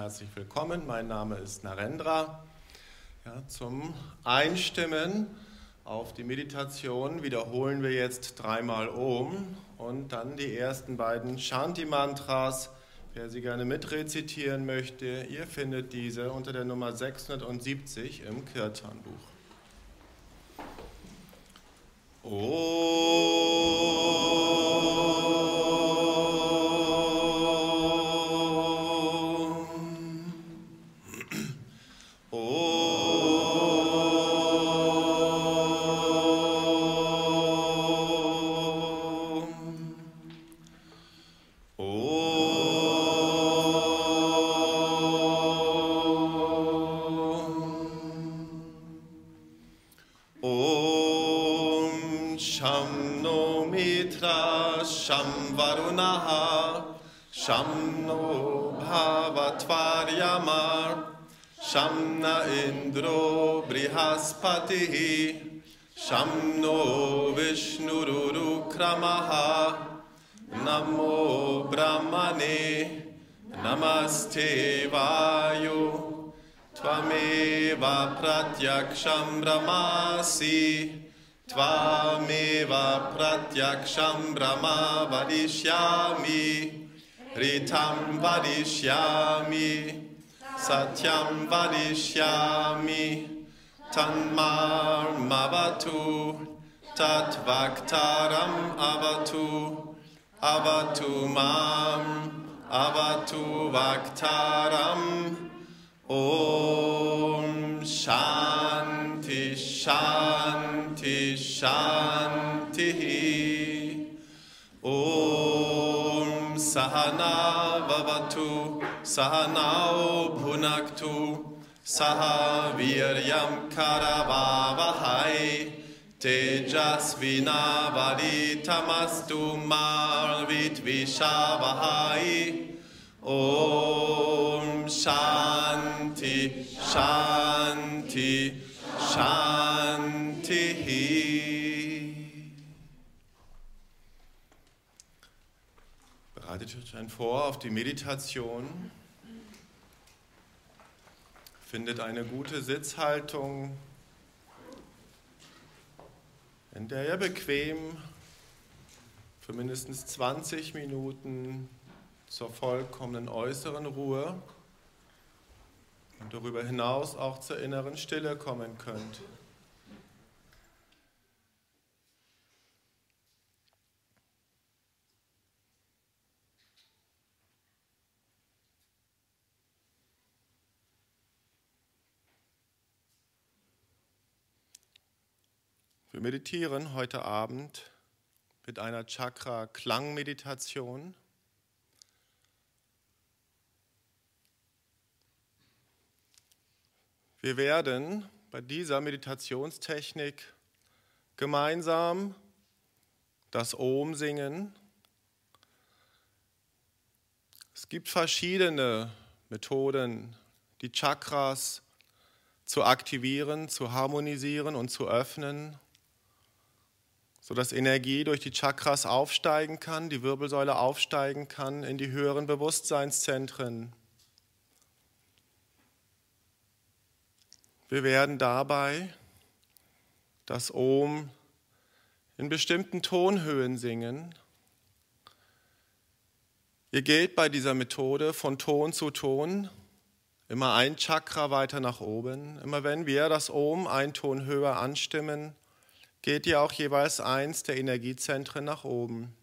herzlich willkommen. Mein Name ist Narendra. Ja, zum Einstimmen auf die Meditation wiederholen wir jetzt dreimal Om und dann die ersten beiden Shanti-Mantras. Wer sie gerne mitrezitieren möchte, ihr findet diese unter der Nummer 670 im Kirtanbuch. शं वरुणः शं नो भवत्वा शं न इन्द्रो बृहस्पतिः शं नो विष्णुरुक्रमः नमो ब्रह्मणे नमस्ते वायु त्वमेव प्रत्यक्षं रमासि। Tvameva Pratyaksham Brahma Vadishyami Ritam Vadishyami Satyam Vadishyami Tanmar Mavatu Tatvaktaram Avatu Avatu Mam Avatu Vaktaram. Om Shanti Shanti Shanti. Om Sahana Vavatu Sahanao Bhunaktu Saha Viryam Karavavahai Tejasvinavaditamastu Marvitvishavahai Om Shanti Shanti Shanti Bereitet euch ein vor auf die Meditation. Findet eine gute Sitzhaltung, in der ihr bequem für mindestens 20 Minuten zur vollkommenen äußeren Ruhe und darüber hinaus auch zur inneren Stille kommen könnt. Wir meditieren heute Abend mit einer Chakra-Klangmeditation. Wir werden bei dieser Meditationstechnik gemeinsam das Om singen. Es gibt verschiedene Methoden, die Chakras zu aktivieren, zu harmonisieren und zu öffnen sodass Energie durch die Chakras aufsteigen kann, die Wirbelsäule aufsteigen kann in die höheren Bewusstseinszentren. Wir werden dabei das Om in bestimmten Tonhöhen singen. Ihr geht bei dieser Methode von Ton zu Ton, immer ein Chakra weiter nach oben. Immer wenn wir das Om ein Ton höher anstimmen, geht ja auch jeweils eins der Energiezentren nach oben.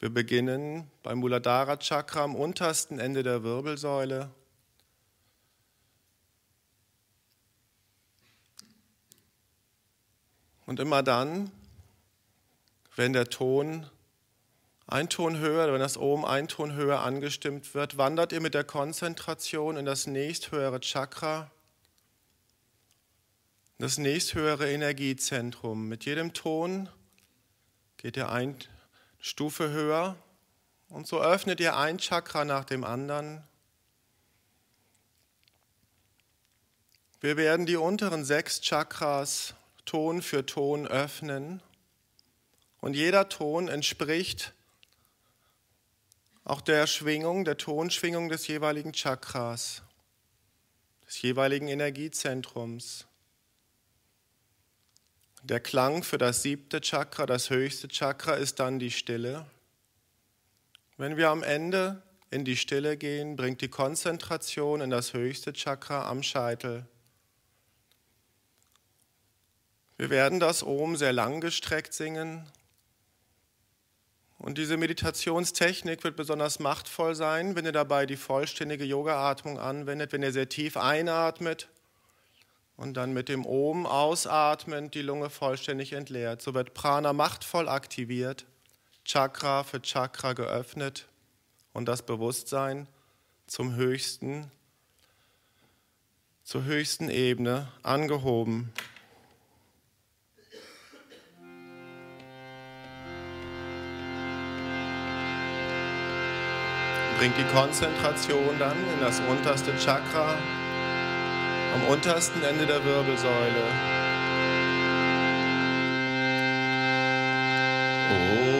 Wir beginnen beim Muladhara Chakra am untersten Ende der Wirbelsäule. Und immer dann, wenn der Ton ein Ton höher, wenn das Ohm ein Ton höher angestimmt wird, wandert ihr mit der Konzentration in das nächsthöhere Chakra das nächsthöhere Energiezentrum. Mit jedem Ton geht ihr eine Stufe höher und so öffnet ihr ein Chakra nach dem anderen. Wir werden die unteren sechs Chakras Ton für Ton öffnen und jeder Ton entspricht auch der Schwingung, der Tonschwingung des jeweiligen Chakras, des jeweiligen Energiezentrums. Der Klang für das siebte Chakra, das höchste Chakra, ist dann die Stille. Wenn wir am Ende in die Stille gehen, bringt die Konzentration in das höchste Chakra am Scheitel. Wir werden das Om sehr langgestreckt singen. Und diese Meditationstechnik wird besonders machtvoll sein, wenn ihr dabei die vollständige Yoga-Atmung anwendet, wenn ihr sehr tief einatmet und dann mit dem Om ausatmend die Lunge vollständig entleert. So wird Prana machtvoll aktiviert, Chakra für Chakra geöffnet und das Bewusstsein zum höchsten, zur höchsten Ebene angehoben. Bringt die Konzentration dann in das unterste Chakra am untersten Ende der Wirbelsäule. Oh.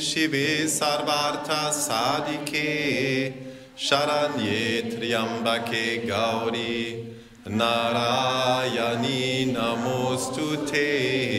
शिवे सर्वार्थ साधिके। शरण्ये त्र्यम्बके गौरी। नारायणी नमोऽस्तु ते।